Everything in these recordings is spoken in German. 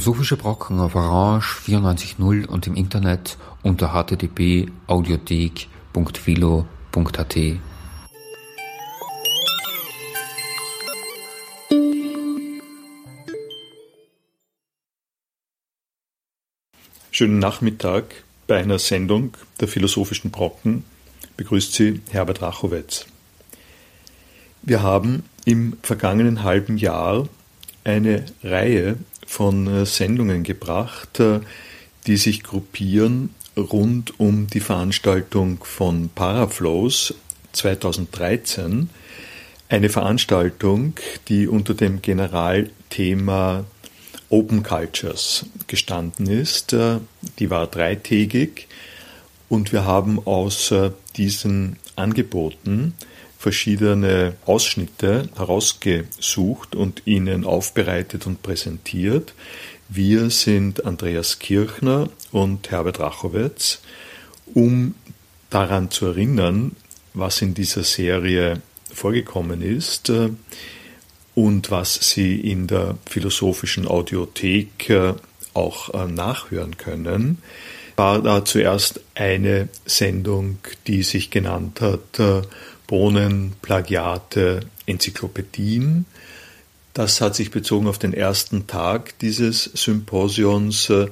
Philosophische Brocken auf Orange 94.0 und im Internet unter http://audiothek.philo.at. Schönen Nachmittag bei einer Sendung der Philosophischen Brocken begrüßt Sie Herbert Rachowitz. Wir haben im vergangenen halben Jahr eine Reihe von äh, Sendungen gebracht, äh, die sich gruppieren rund um die Veranstaltung von Paraflows 2013. Eine Veranstaltung, die unter dem Generalthema Open Cultures gestanden ist. Äh, die war dreitägig und wir haben aus diesen Angeboten verschiedene Ausschnitte herausgesucht und Ihnen aufbereitet und präsentiert. Wir sind Andreas Kirchner und Herbert Rachowitz, um daran zu erinnern, was in dieser Serie vorgekommen ist äh, und was Sie in der philosophischen Audiothek äh, auch äh, nachhören können, war da zuerst eine Sendung, die sich genannt hat Bohnen, Plagiate, Enzyklopädien. Das hat sich bezogen auf den ersten Tag dieses Symposions. Äh,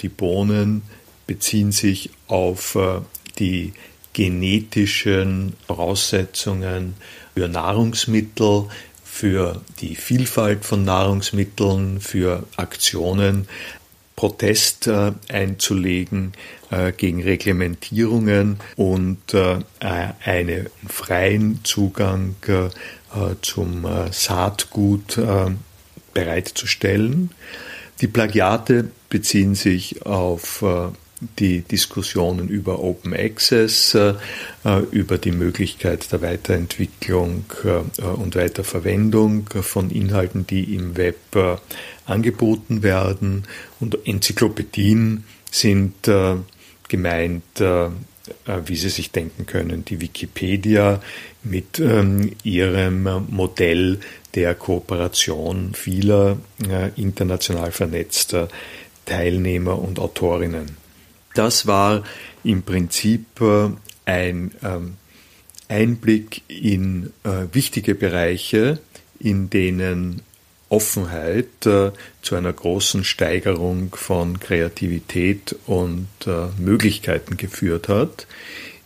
die Bohnen beziehen sich auf äh, die genetischen Voraussetzungen für Nahrungsmittel, für die Vielfalt von Nahrungsmitteln, für Aktionen Protest äh, einzulegen äh, gegen Reglementierungen und äh, einen freien Zugang äh, zum äh, Saatgut äh, bereitzustellen. Die Plagiate beziehen sich auf die Diskussionen über Open Access, über die Möglichkeit der Weiterentwicklung und Weiterverwendung von Inhalten, die im Web angeboten werden. Und Enzyklopädien sind äh, gemeint, äh, äh, wie Sie sich denken können, die Wikipedia mit ähm, ihrem Modell der Kooperation vieler äh, international vernetzter Teilnehmer und Autorinnen. Das war im Prinzip äh, ein ähm, Einblick in äh, wichtige Bereiche, in denen Offenheit äh, zu einer großen Steigerung von Kreativität und äh, Möglichkeiten geführt hat.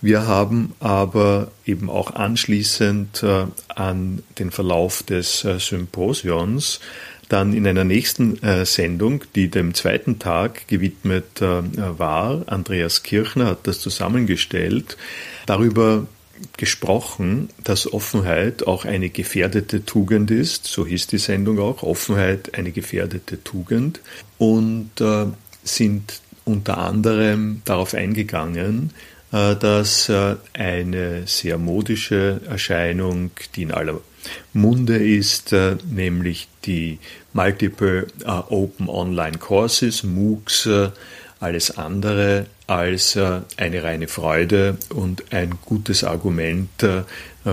Wir haben aber eben auch anschließend äh, an den Verlauf des äh, Symposions dann in einer nächsten äh, Sendung, die dem zweiten Tag gewidmet äh, war, Andreas Kirchner hat das zusammengestellt, darüber gesprochen, dass Offenheit auch eine gefährdete Tugend ist. So hieß die Sendung auch. Offenheit eine gefährdete Tugend. Und äh, sind unter anderem darauf eingegangen, äh, dass äh, eine sehr modische Erscheinung, die in aller Munde ist, äh, nämlich die Multiple äh, Open Online Courses, MOOCs, alles andere als äh, eine reine Freude und ein gutes Argument äh,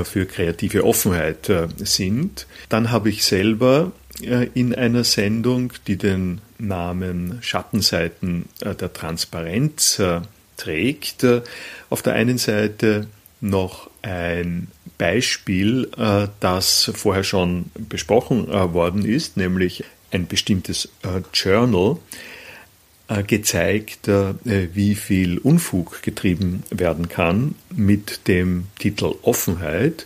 für kreative Offenheit äh, sind. Dann habe ich selber in einer Sendung, die den Namen Schattenseiten der Transparenz trägt, auf der einen Seite noch ein Beispiel, das vorher schon besprochen worden ist, nämlich ein bestimmtes Journal, gezeigt, äh, wie viel Unfug getrieben werden kann mit dem Titel Offenheit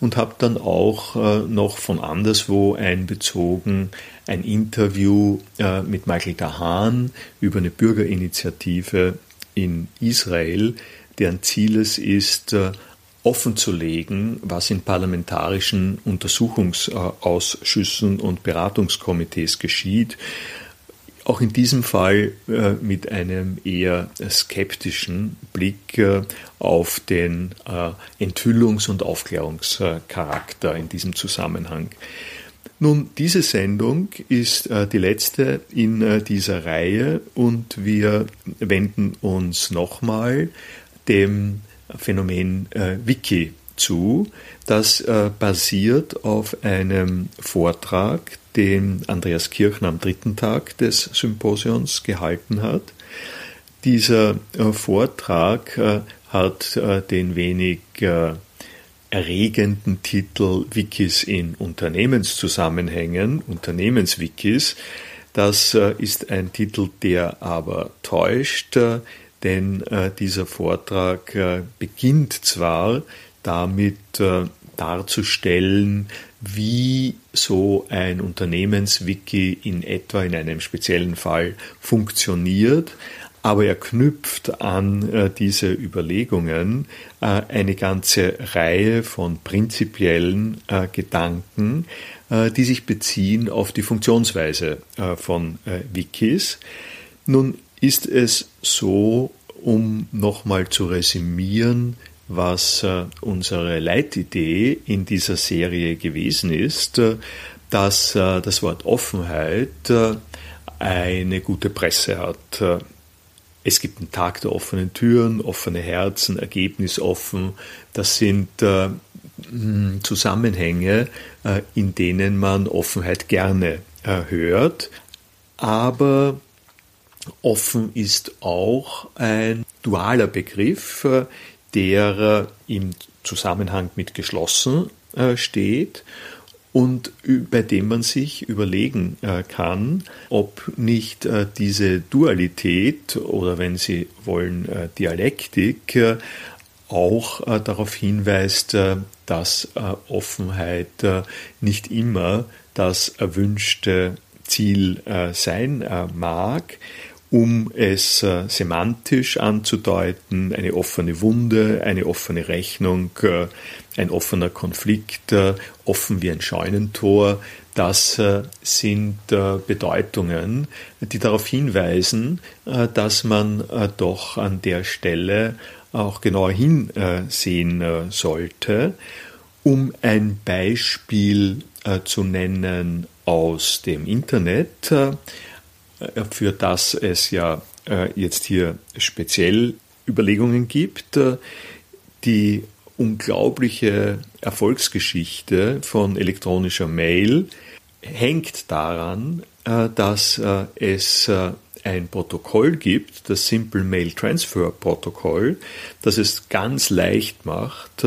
und habe dann auch äh, noch von anderswo einbezogen ein Interview mit Michael Dahan über eine Bürgerinitiative in Israel, deren Ziel es ist, offenzulegen, was in parlamentarischen Untersuchungsausschüssen und Beratungskomitees geschieht auch in diesem Fall äh, mit einem eher skeptischen Blick äh, auf den äh, Enthüllungs- und Aufklärungscharakter in diesem Zusammenhang. Nun, diese Sendung ist äh, die letzte in äh, dieser Reihe und wir wenden uns nochmal dem Phänomen äh, Wiki zu. Das äh, basiert auf einem Vortrag, den Andreas Kirchner am dritten Tag des Symposions gehalten hat. Dieser äh, Vortrag äh, hat äh, den wenig äh, erregenden Titel Wikis in Unternehmenszusammenhängen, Unternehmenswikis. Das äh, ist ein Titel, der aber täuscht, denn dieser Vortrag beginnt zwar damit darzustellen, wie so ein Unternehmenswiki in etwa in einem speziellen Fall funktioniert, aber er knüpft an äh, diese Überlegungen äh, eine ganze Reihe von prinzipiellen äh, Gedanken, äh, die sich beziehen auf die Funktionsweise äh, von äh, Wikis. Nun ist es so, um nochmal zu resümieren, was unsere Leitidee in dieser Serie gewesen ist, dass das Wort Offenheit eine gute Presse hat. Es gibt einen Tag der offenen Türen, offene Herzen, ergebnisoffen. Das sind äh, hm, Zusammenhänge, äh, in denen man Offenheit gerne äh, hört. Aber offen ist auch ein dualer Begriff, äh, der im Zusammenhang mit geschlossen äh, steht und bei dem man sich überlegen äh, kann, ob nicht äh, diese Dualität oder wenn Sie wollen Dialektik auch darauf hinweist, dass Offenheit nicht immer das erwünschte Ziel sein mag, um es semantisch anzudeuten, eine offene Wunde, eine offene Rechnung, ein offener Konflikt, äh, offen wie ein Scheunentor, das äh, sind äh, Bedeutungen, die darauf hinweisen, dass man doch an der Stelle auch genauer hinsehen sollte. Um ein Beispiel zu nennen aus dem Internet, für das es ja jetzt hier speziell Überlegungen gibt, die unglaubliche Erfolgsgeschichte von elektronischer Mail hängt daran, äh, dass äh, es äh, ein Protokoll gibt, das Simple Mail Transfer Protokoll, das es ganz leicht macht,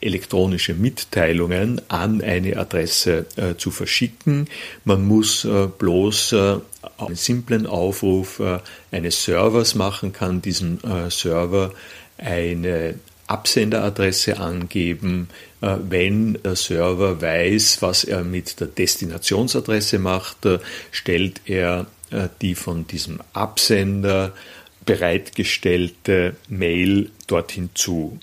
elektronische Mitteilungen an eine Adresse zu verschicken. Man muss bloß einen simplen Aufruf eines Servers machen, kann diesem Server eine Absenderadresse angeben, äh, wenn der Server weiß, was er mit der Destinationsadresse macht, äh, stellt er äh, die von diesem Absender bereitgestellte Mail dorthin zu.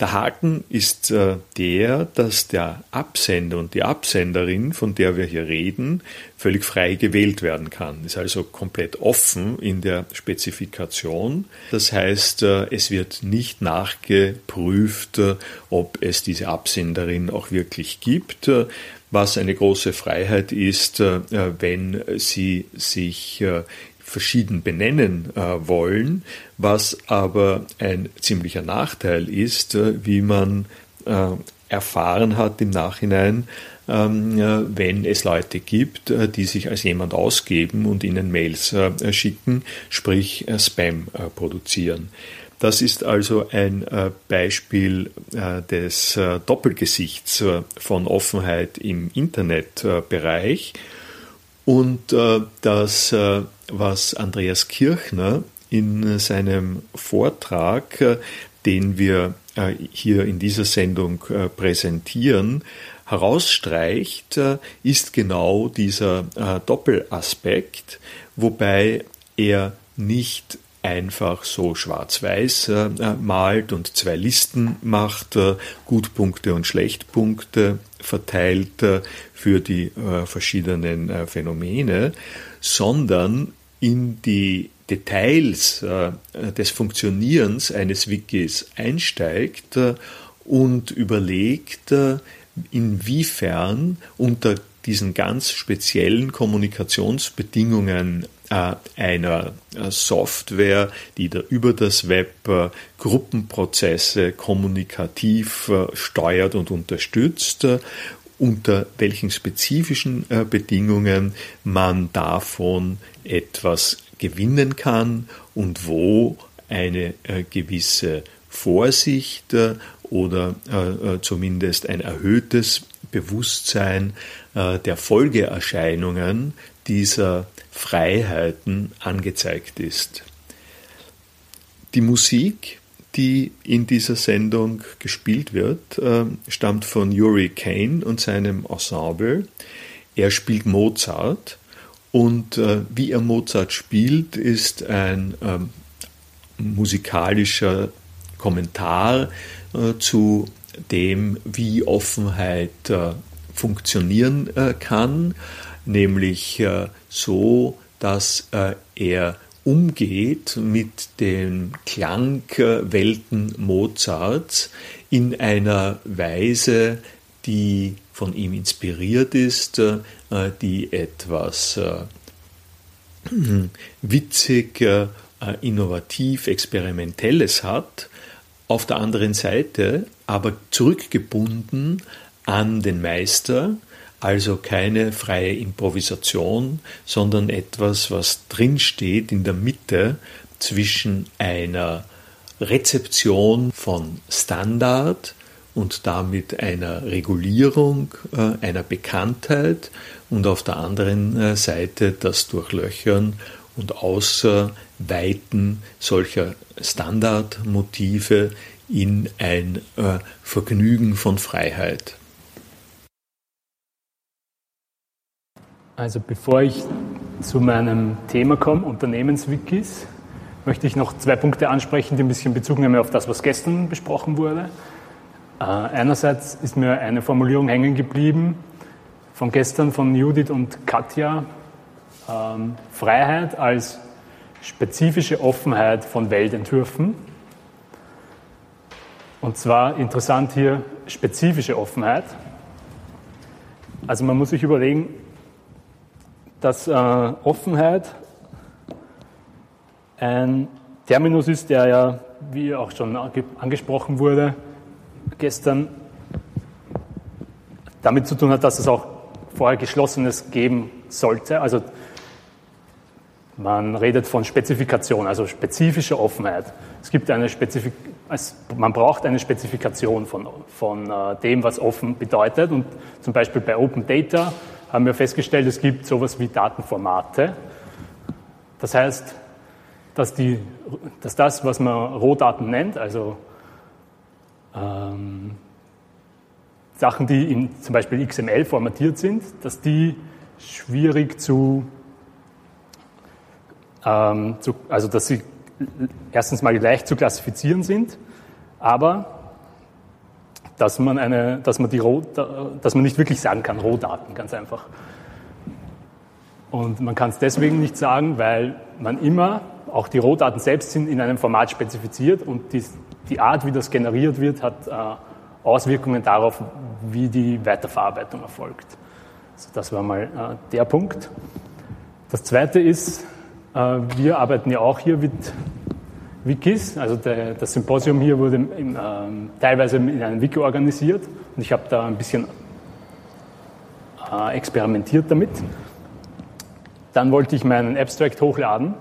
Der Haken ist äh, der, dass der Absender und die Absenderin, von der wir hier reden, völlig frei gewählt werden kann. Ist also komplett offen in der Spezifikation. Das heißt, äh, es wird nicht nachgeprüft, äh, ob es diese Absenderin auch wirklich gibt was eine große Freiheit ist, wenn sie sich verschieden benennen äh, wollen, was aber ein ziemlicher Nachteil ist, äh, wie man äh, erfahren hat im Nachhinein, ähm, äh, wenn es Leute gibt, äh, die sich als jemand ausgeben und ihnen Mails äh, schicken, sprich Spam produzieren. Das ist also ein Beispiel des Doppelgesichts von Offenheit im Internetbereich. Und das was Andreas Kirchner in seinem Vortrag, äh, den wir äh, hier in dieser Sendung äh, präsentieren, herausstreicht, ist genau dieser Doppelaspekt, wobei er nicht einfach so schwarz-weiß malt und zwei Listen macht, Gutpunkte und Schlechtpunkte verteilt für die verschiedenen Phänomene, sondern in die Details äh, des Funktionierens eines Wikis einsteigt äh, und überlegt, äh, inwiefern unter diesen ganz speziellen Kommunikationsbedingungen äh, einer äh, Software, die da über das Web äh, Gruppenprozesse kommunikativ steuert und unterstützt, unter welchen spezifischen Bedingungen man davon etwas gewinnen kann und wo eine gewisse Vorsicht oder zumindest ein erhöhtes Bewusstsein der Folgeerscheinungen dieser Freiheiten angezeigt ist. Die Musik, die in dieser Sendung gespielt wird, äh, stammt von Yuri Kane und seinem Ensemble. Er spielt Mozart und äh, wie er Mozart spielt, ist ein ähm, musikalischer Kommentar äh, zu dem, wie Offenheit funktionieren kann nämlich äh, so, dass äh, er umgeht mit den Klangwelten Mozarts in einer Weise, die von ihm inspiriert ist, äh, die etwas witzig, innovativ, experimentelles hat, auf der anderen Seite aber zurückgebunden an den Meister, also keine freie Improvisation, sondern etwas, was drinsteht in der Mitte zwischen einer Rezeption von Standard und damit einer Regulierung, äh, einer Bekanntheit und auf der anderen äh, Seite das Durchlöchern und Ausweiten solcher Standardmotive in ein äh, Vergnügen von Freiheit. Also bevor ich zu meinem Thema komme, Unternehmenswikis, möchte ich noch zwei Punkte ansprechen, die ein bisschen Bezug nehmen auf das, was gestern besprochen wurde. Äh, einerseits ist mir eine Formulierung hängen geblieben von gestern von Judith und Katja. Ähm, Freiheit als spezifische Offenheit von Weltentwürfen. Und zwar interessant hier spezifische Offenheit. Also man muss sich überlegen, dass äh, Offenheit ein Terminus ist, der ja, wie auch schon angesprochen wurde, gestern damit zu tun hat, dass es auch vorher Geschlossenes geben sollte. Also man redet von Spezifikation, also spezifischer Offenheit. Es gibt eine Spezifik also man braucht eine Spezifikation von, von äh, dem, was offen bedeutet. Und zum Beispiel bei Open Data haben wir festgestellt, es gibt sowas wie Datenformate. Das heißt, dass, die, dass das, was man Rohdaten nennt, also ähm, Sachen, die in zum Beispiel XML formatiert sind, dass die schwierig zu, ähm, zu also dass sie erstens mal leicht zu klassifizieren sind, aber dass man, eine, dass man, die dass man nicht wirklich sagen kann, Rohdaten, ganz einfach. Und man kann es deswegen nicht sagen, weil man immer, auch die Rohdaten selbst sind in einem Format spezifiziert und die, die Art, wie das generiert wird, hat äh, Auswirkungen darauf, wie die Weiterverarbeitung erfolgt. Also das war mal äh, der Punkt. Das zweite ist, äh, wir arbeiten ja auch hier mit Wikis. Also der, das Symposium hier wurde im, ähm, teilweise in einem Wiki organisiert und ich habe da ein bisschen äh, experimentiert damit. Dann wollte ich meinen Abstract hochladen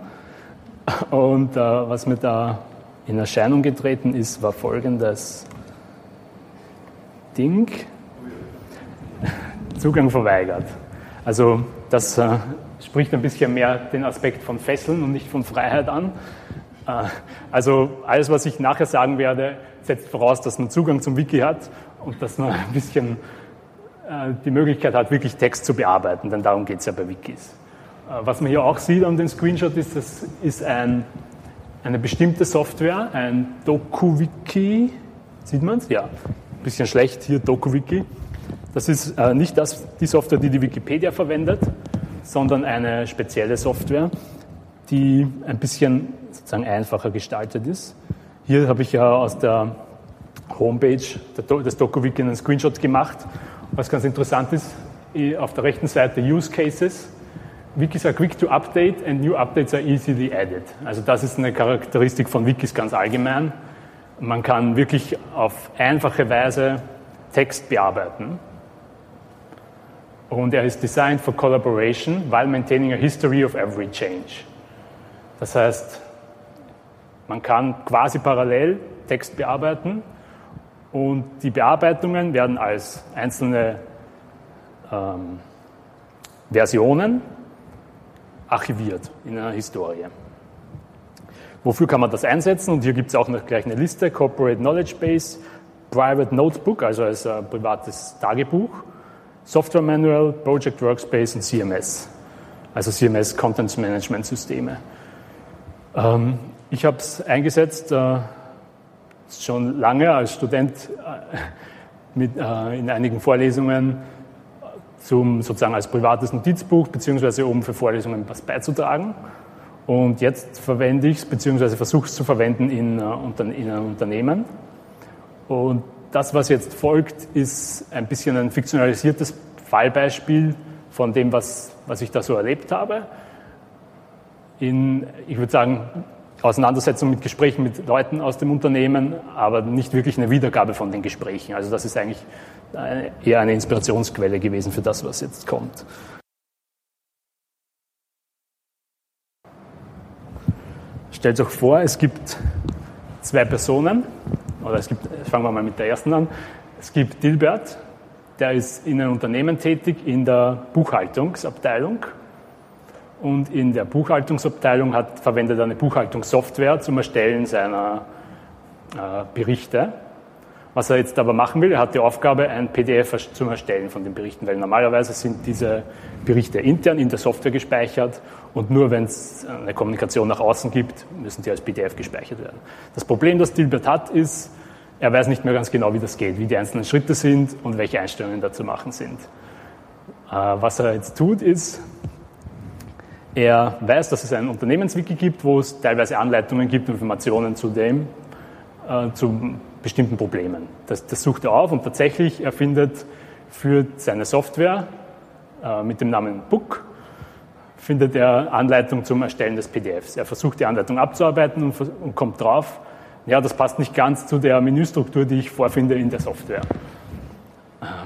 und äh, was mir da in Erscheinung getreten ist, war folgendes Ding. Zugang verweigert. Also das äh, spricht ein bisschen mehr den Aspekt von Fesseln und nicht von Freiheit an. Äh, also alles, was ich nachher sagen werde, setzt voraus, dass man Zugang zum Wiki hat und dass man ein bisschen äh, die Möglichkeit hat, wirklich Text zu bearbeiten, denn darum geht es ja bei Wikis. Äh, was man hier auch sieht an dem Screenshot ist, das ist ein, eine bestimmte Software, ein DokuWiki. Sieht man es? Ja, ein bisschen schlecht hier, DokuWiki. Das ist nicht das, die Software, die die Wikipedia verwendet, sondern eine spezielle Software, die ein bisschen sozusagen einfacher gestaltet ist. Hier habe ich ja aus der Homepage des DokuWiki einen Screenshot gemacht. Was ganz interessant ist, auf der rechten Seite Use Cases. Wikis are quick to update and new updates are easily added. Also das ist eine Charakteristik von Wikis ganz allgemein. Man kann wirklich auf einfache Weise Text bearbeiten. Und er ist designed for collaboration while maintaining a history of every change. Das heißt, man kann quasi parallel Text bearbeiten und die Bearbeitungen werden als einzelne ähm, Versionen archiviert in einer Historie. Wofür kann man das einsetzen? Und hier gibt es auch noch gleich eine Liste, Corporate Knowledge Base, Private Notebook, also als äh, privates Tagebuch, Software Manual, Project Workspace und CMS, also CMS Content Management Systeme. Ähm, ich habe es eingesetzt äh, schon lange als Student äh, mit, äh, in einigen Vorlesungen zum, sozusagen als privates Notizbuch, beziehungsweise um für Vorlesungen was beizutragen. Und jetzt verwende ich es, beziehungsweise versuche es zu verwenden in, äh, in einem Unternehmen. Und das, was jetzt folgt, ist ein bisschen ein fiktionalisiertes Fallbeispiel von dem, was, was ich da so erlebt habe. In, ich würde sagen, Auseinandersetzung mit Gesprächen mit Leuten aus dem Unternehmen, aber nicht wirklich eine Wiedergabe von den Gesprächen. Also das ist eigentlich eher eine Inspirationsquelle gewesen für das, was jetzt kommt. Stellt euch vor, es gibt zwei Personen, oder es gibt, fangen wir mal mit der ersten an. Es gibt Dilbert, der ist in einem Unternehmen tätig in der Buchhaltungsabteilung und in der Buchhaltungsabteilung hat, verwendet er eine Buchhaltungssoftware zum Erstellen seiner äh, Berichte. Was er jetzt aber machen will, er hat die Aufgabe, ein PDF zum Erstellen von den Berichten, weil normalerweise sind diese Berichte intern in der Software gespeichert und nur wenn es eine Kommunikation nach außen gibt, müssen die als PDF gespeichert werden. Das Problem, das Dilbert hat, ist, er weiß nicht mehr ganz genau, wie das geht, wie die einzelnen Schritte sind und welche Einstellungen da zu machen sind. Äh, was er jetzt tut, ist, er weiß, dass es ein Unternehmenswiki gibt, wo es teilweise Anleitungen gibt, Informationen zu dem, äh, zu bestimmten Problemen. Das, das, sucht er auf und tatsächlich er für seine Software äh, mit dem Namen Book findet er Anleitung zum Erstellen des PDFs. Er versucht die Anleitung abzuarbeiten und, und kommt drauf, ja, das passt nicht ganz zu der Menüstruktur, die ich vorfinde in der Software.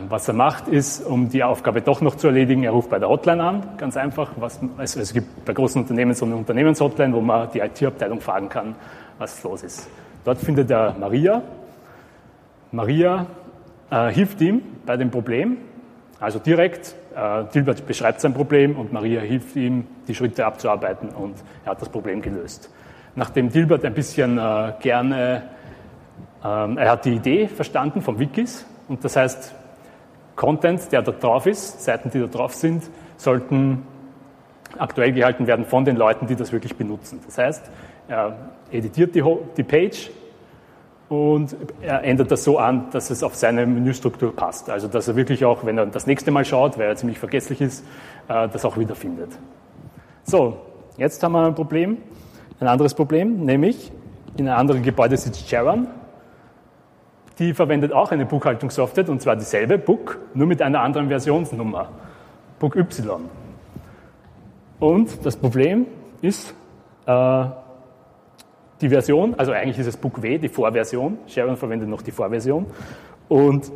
Was er macht, ist, um die Aufgabe doch noch zu erledigen, er ruft bei der Hotline an, ganz einfach. Was, also es gibt bei großen Unternehmen so eine Unternehmenshotline, wo man die IT-Abteilung fragen kann, was los ist. Dort findet er Maria. Maria äh, hilft ihm bei dem Problem, also direkt. Äh, Dilbert beschreibt sein Problem und Maria hilft ihm, die Schritte abzuarbeiten und er hat das Problem gelöst. Nachdem Dilbert ein bisschen äh, gerne, ähm, er hat die Idee verstanden vom Wikis und das heißt, Content, der da drauf ist, Seiten, die da drauf sind, sollten aktuell gehalten werden von den Leuten, die das wirklich benutzen. Das heißt, er editiert die, die Page und er ändert das so an, dass es auf seine Menüstruktur passt. Also dass er wirklich auch, wenn er das nächste Mal schaut, weil er ziemlich vergesslich ist, äh, das auch wiederfindet. So, jetzt haben wir ein Problem, ein anderes Problem, nämlich in einem anderen Gebäude sitzt Sharon die verwendet auch eine Buchhaltungssoftware, und zwar dieselbe, Book, nur mit einer anderen Versionsnummer, Book Y. Und das Problem ist, äh, die Version, also eigentlich ist es Book W, die Vorversion, Sharon verwendet noch die Vorversion, und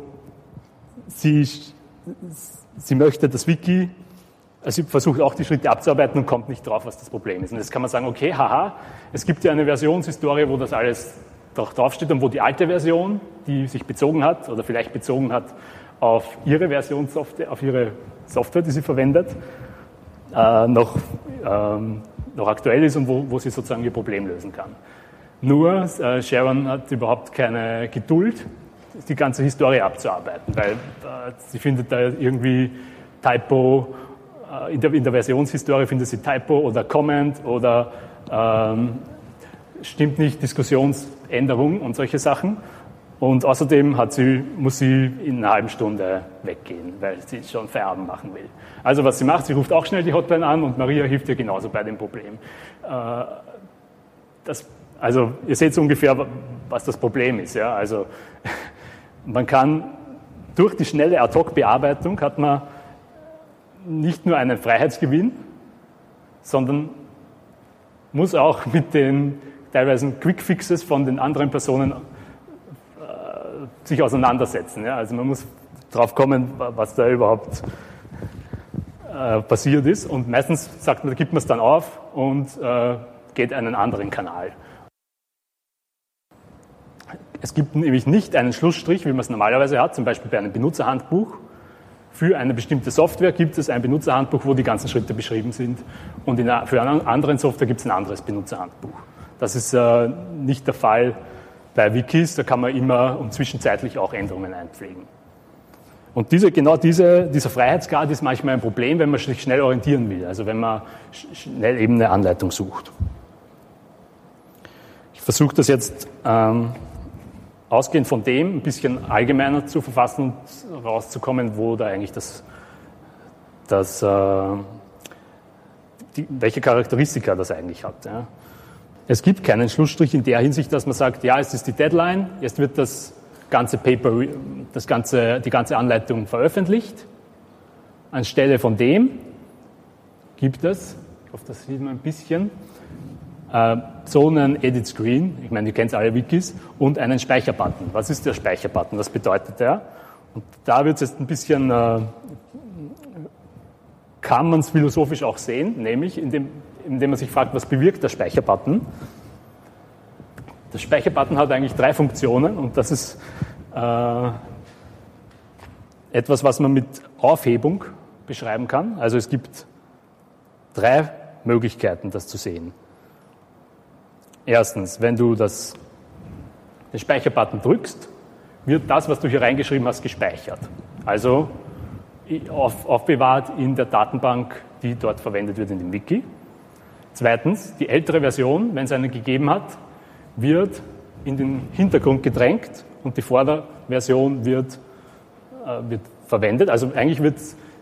sie, sie möchte das Wiki, also sie versucht auch die Schritte abzuarbeiten und kommt nicht drauf, was das Problem ist. Und jetzt kann man sagen, okay, haha, es gibt ja eine Versionshistorie, wo das alles draufsteht und wo die alte Version, die sich bezogen hat oder vielleicht bezogen hat auf ihre Versionssoftware, auf ihre Software, die sie verwendet, äh, noch, ähm, noch aktuell ist und wo, wo sie sozusagen ihr Problem lösen kann. Nur äh, Sharon hat überhaupt keine Geduld, die ganze Historie abzuarbeiten, weil äh, sie findet da irgendwie Typo, äh, in, der, in der Versionshistorie findet sie Typo oder Comment oder ähm, stimmt nicht, Diskussionsänderung und solche Sachen. Und außerdem sie, muss sie in einer halben Stunde weggehen, weil sie schon Feierabend machen will. Also was sie macht, sie ruft auch schnell die Hotline an und Maria hilft ihr genauso bei dem Problem. Äh, das, also ihr seht so ungefähr, was das Problem ist. Ja? Also man kann durch die schnelle Ad-Hoc-Bearbeitung hat man nicht nur einen Freiheitsgewinn, sondern muss auch mit den teilweise Quickfixes von den anderen Personen äh, sich auseinandersetzen. Ja? Also man muss drauf kommen, was da überhaupt äh, passiert ist. Und meistens sagt man, gibt man es dann auf und äh, geht einen anderen Kanal. Es gibt nämlich nicht einen Schlussstrich, wie man es normalerweise hat, zum Beispiel bei einem Benutzerhandbuch. Für eine bestimmte Software gibt es ein Benutzerhandbuch, wo die ganzen Schritte beschrieben sind. Und in, für eine andere Software gibt es ein anderes Benutzerhandbuch. Das ist äh, nicht der Fall bei Wikis, da kann man immer und zwischenzeitlich auch Änderungen einpflegen. Und diese, genau diese, dieser Freiheitsgrad ist manchmal ein Problem, wenn man sich schnell orientieren will, also wenn man schnell eben eine Anleitung sucht. Ich versuche das jetzt ähm, ausgehend von dem ein bisschen allgemeiner zu verfassen und rauszukommen, wo da eigentlich das, das äh, die, welche Charakteristika das eigentlich hat. Ja. Es gibt keinen Schlussstrich in der Hinsicht, dass man sagt, ja, es ist die Deadline, jetzt wird das ganze Paper, das ganze, die ganze Anleitung veröffentlicht. Anstelle von dem gibt es, ich hoffe, das sieht man ein bisschen, äh, so einen Edit Screen, ich meine, ihr kennt alle Wikis, und einen Speicherbutton. Was ist der Speicherbutton? Was bedeutet der? Und da wird es jetzt ein bisschen, äh, kann man es philosophisch auch sehen, nämlich indem, indem man sich fragt, was bewirkt der Speicherbutton? Der Speicherbutton hat eigentlich drei Funktionen und das ist äh, etwas, was man mit Aufhebung beschreiben kann. Also es gibt drei Möglichkeiten, das zu sehen. Erstens, wenn du das, den Speicherbutton drückst, wird das, was du hier reingeschrieben hast, gespeichert. Also auf, aufbewahrt in der Datenbank, die dort verwendet wird in dem Wiki. Zweitens, die ältere Version, wenn es eine gegeben hat, wird in den Hintergrund gedrängt und die Vorderversion wird, äh, wird verwendet. Also eigentlich wird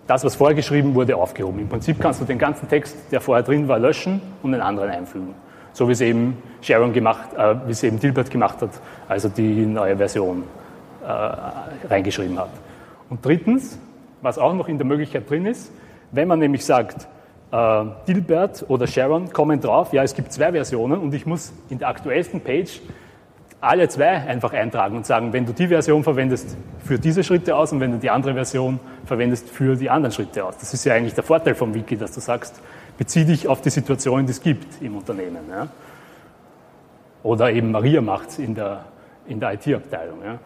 das, was vorher geschrieben wurde, aufgehoben. Im Prinzip kannst du den ganzen Text, der vorher drin war, löschen und einen anderen einfügen. So wie es eben Sharon gemacht, äh, wie es eben Dilbert gemacht hat, als er die neue Version äh, reingeschrieben hat. Und drittens, was auch noch in der Möglichkeit drin ist, wenn man nämlich sagt, äh, Dilbert oder Sharon kommen drauf, ja, es gibt zwei Versionen und ich muss in der aktuellsten Page alle zwei einfach eintragen und sagen, wenn du die Version verwendest, für diese Schritte aus und wenn du die andere Version verwendest, für die anderen Schritte aus. Das ist ja eigentlich der Vorteil vom Wiki, dass du sagst, bezieh dich auf die Situation, die es gibt im Unternehmen. Ja. Oder eben Maria macht in der, in der IT-Abteilung. Ja.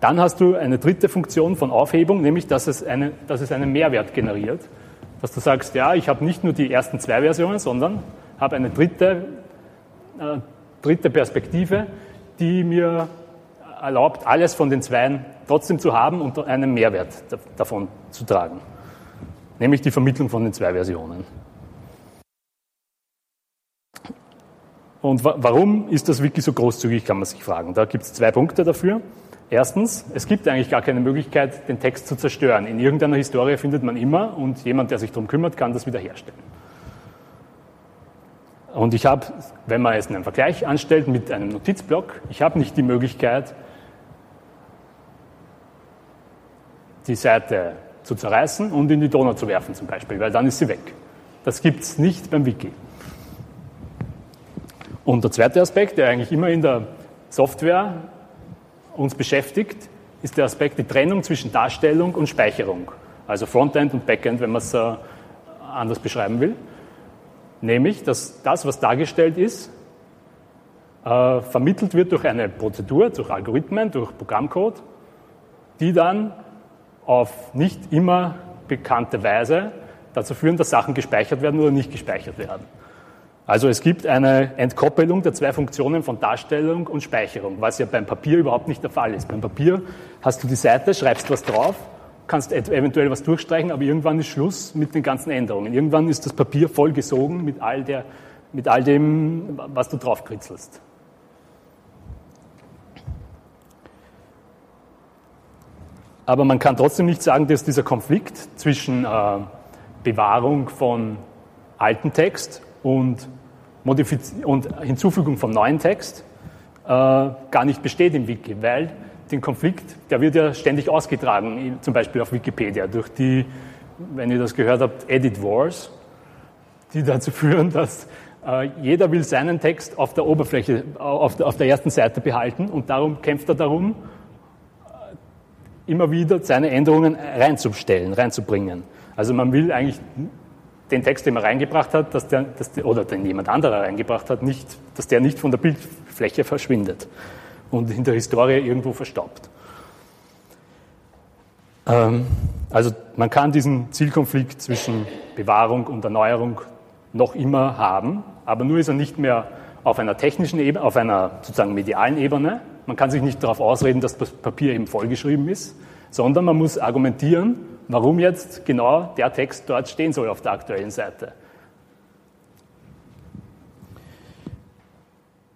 Dann hast du eine dritte Funktion von Aufhebung, nämlich dass es, eine, dass es einen Mehrwert generiert dass du sagst, ja, ich habe nicht nur die ersten zwei Versionen, sondern habe eine dritte, äh, dritte Perspektive, die mir erlaubt, alles von den Zweien trotzdem zu haben und einen Mehrwert davon zu tragen. Nämlich die Vermittlung von den zwei Versionen. Und warum ist das Wiki so großzügig, kann man sich fragen. Da gibt es zwei Punkte dafür. Erstens, es gibt eigentlich gar keine Möglichkeit, den Text zu zerstören. In irgendeiner Historie findet man immer und jemand, der sich darum kümmert, kann das wiederherstellen. Und ich habe, wenn man jetzt einen Vergleich anstellt mit einem Notizblock, ich habe nicht die Möglichkeit, die Seite zu zerreißen und in die Donau zu werfen zum Beispiel, weil dann ist sie weg. Das gibt es nicht beim Wiki. Und der zweite Aspekt, der eigentlich immer in der Software uns beschäftigt, ist der Aspekt die Trennung zwischen Darstellung und Speicherung. Also Frontend und Backend, wenn man es äh, anders beschreiben will. Nämlich, dass das, was dargestellt ist, äh, vermittelt wird durch eine Prozedur, durch Algorithmen, durch Programmcode, die dann auf nicht immer bekannte Weise dazu führen, dass Sachen gespeichert werden oder nicht gespeichert werden. Also es gibt eine Entkoppelung der zwei Funktionen von Darstellung und Speicherung, was ja beim Papier überhaupt nicht der Fall ist. Beim Papier hast du die Seite, schreibst was drauf, kannst eventuell was durchstreichen, aber irgendwann ist Schluss mit den ganzen Änderungen. Irgendwann ist das Papier vollgesogen mit all, der, mit all dem, was du draufkritzelst. Aber man kann trotzdem nicht sagen, dass dieser Konflikt zwischen äh, Bewahrung von alten Text und, und Hinzufügung vom neuen Text äh, gar nicht besteht im Wiki, weil den Konflikt, der wird ja ständig ausgetragen, zum Beispiel auf Wikipedia, durch die wenn ihr das gehört habt, Edit Wars, die dazu führen, dass äh, jeder will seinen Text auf der Oberfläche, auf der, auf der ersten Seite behalten und darum kämpft er darum, äh, immer wieder seine Änderungen reinzustellen, reinzubringen. Also man will eigentlich den Text, den man reingebracht hat, dass der, dass der, oder den jemand anderer reingebracht hat, nicht, dass der nicht von der Bildfläche verschwindet und in der Historie irgendwo verstaubt. Ähm, also man kann diesen Zielkonflikt zwischen Bewahrung und Erneuerung noch immer haben, aber nur ist er nicht mehr auf einer technischen Ebene, auf einer sozusagen medialen Ebene. Man kann sich nicht darauf ausreden, dass das Papier eben vollgeschrieben ist, sondern man muss argumentieren, warum jetzt genau der Text dort stehen soll auf der aktuellen Seite.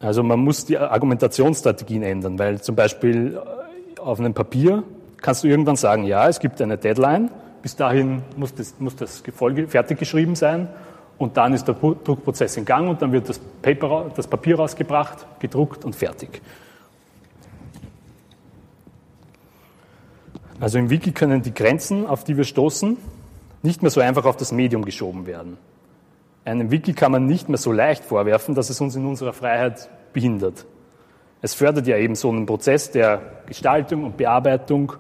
Also man muss die Argumentationsstrategien ändern, weil zum Beispiel äh, auf einem Papier kannst du irgendwann sagen, ja, es gibt eine Deadline, bis dahin muss das, muss das fertig geschrieben sein und dann ist der Druckprozess in Gang und dann wird das, Paper, das Papier rausgebracht, gedruckt und fertig. Also im Wiki können die Grenzen, auf die wir stoßen, nicht mehr so einfach auf das Medium geschoben werden. Einem Wiki kann man nicht mehr so leicht vorwerfen, dass es uns in unserer Freiheit behindert. Es fördert ja eben so einen Prozess der Gestaltung und Bearbeitung,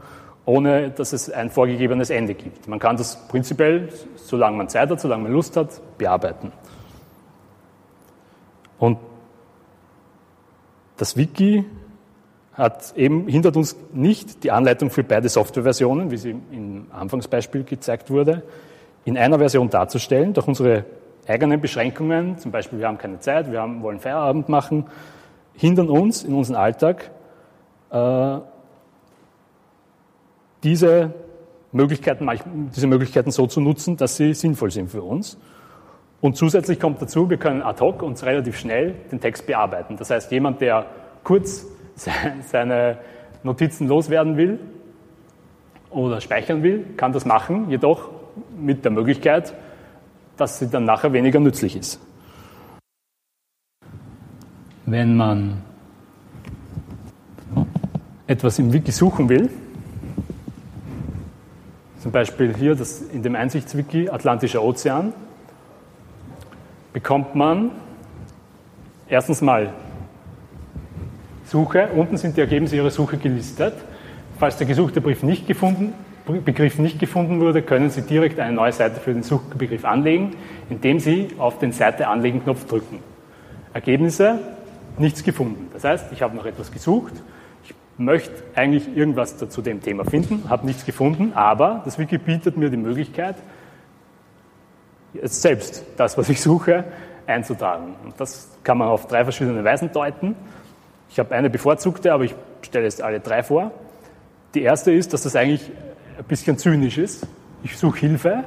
ohne dass es ein vorgegebenes Ende gibt. Man kann das prinzipiell, solange man Zeit hat, solange man Lust hat, bearbeiten. Und das Wiki hat eben hindert uns nicht die Anleitung für beide Softwareversionen, wie sie im Anfangsbeispiel gezeigt wurde, in einer Version darzustellen, durch unsere eigenen Beschränkungen, zum Beispiel wir haben keine Zeit, wir haben, wollen Feierabend machen, hindern uns in unserem Alltag, äh, diese Möglichkeiten, diese Möglichkeiten so zu nutzen, dass sie sinnvoll sind für uns. Und zusätzlich kommt dazu, wir können ad hoc und relativ schnell den Text bearbeiten. Das heißt, jemand, der kurz seine Notizen loswerden will oder speichern will, kann das machen, jedoch mit der Möglichkeit, dass sie dann nachher weniger nützlich ist. Wenn man etwas im Wiki suchen will, zum Beispiel hier das in dem Einsichtswiki Atlantischer Ozean, bekommt man erstens mal Suche. Unten sind die Ergebnisse Ihrer Suche gelistet. Falls der gesuchte Brief nicht gefunden, Begriff nicht gefunden wurde, können Sie direkt eine neue Seite für den Suchbegriff anlegen, indem Sie auf den Seite anlegen Knopf drücken. Ergebnisse, nichts gefunden. Das heißt, ich habe noch etwas gesucht, ich möchte eigentlich irgendwas zu dem Thema finden, habe nichts gefunden, aber das Wiki bietet mir die Möglichkeit, selbst das, was ich suche, einzutragen. Und das kann man auf drei verschiedene Weisen deuten. Ich habe eine bevorzugte, aber ich stelle jetzt alle drei vor. Die erste ist, dass das eigentlich ein bisschen zynisch ist. Ich suche Hilfe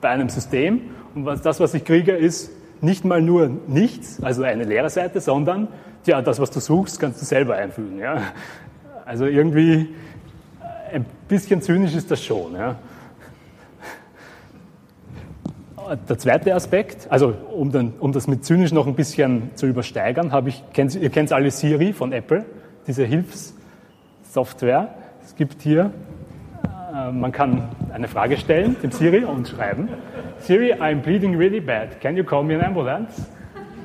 bei einem System und das, was ich kriege, ist nicht mal nur nichts, also eine leere Seite, sondern ja, das, was du suchst, kannst du selber einfügen. Ja. Also irgendwie ein bisschen zynisch ist das schon. Ja. Der zweite Aspekt, also um, den, um, das mit zynisch noch ein bisschen zu übersteigern, habe ich, ihr kennt alle Siri von Apple, diese Hilfssoftware. Es gibt hier, äh, man kann eine Frage stellen, dem Siri und schreiben, Siri, I'm bleeding really bad, can you call me an ambulance?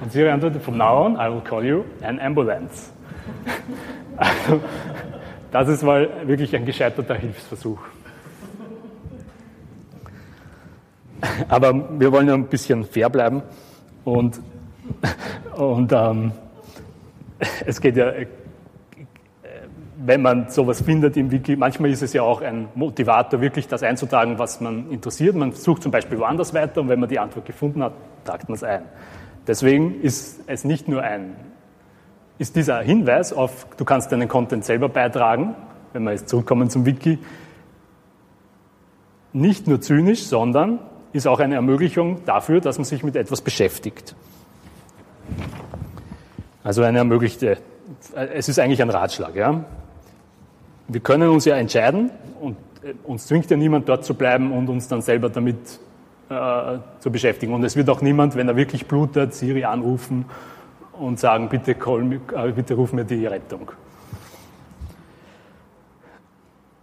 Und Siri antwortet, from now on, I will call you an ambulance. Also, das ist mal wirklich ein gescheiterter Hilfsversuch. Aber wir wollen ja ein bisschen fair bleiben und, und ähm, es geht ja, wenn man sowas findet im Wiki, manchmal ist es ja auch ein Motivator, wirklich das einzutragen, was man interessiert. Man sucht zum Beispiel woanders weiter und wenn man die Antwort gefunden hat, tragt man es ein. Deswegen ist es nicht nur ein, ist dieser Hinweis auf, du kannst deinen Content selber beitragen, wenn wir jetzt zurückkommen zum Wiki, nicht nur zynisch, sondern ist auch eine Ermöglichung dafür, dass man sich mit etwas beschäftigt. Also eine ermöglichte, es ist eigentlich ein Ratschlag. Ja? Wir können uns ja entscheiden und äh, uns zwingt ja niemand dort zu bleiben und uns dann selber damit äh, zu beschäftigen. Und es wird auch niemand, wenn er wirklich blutet, Siri anrufen und sagen, bitte, call äh, bitte ruf mir die Rettung.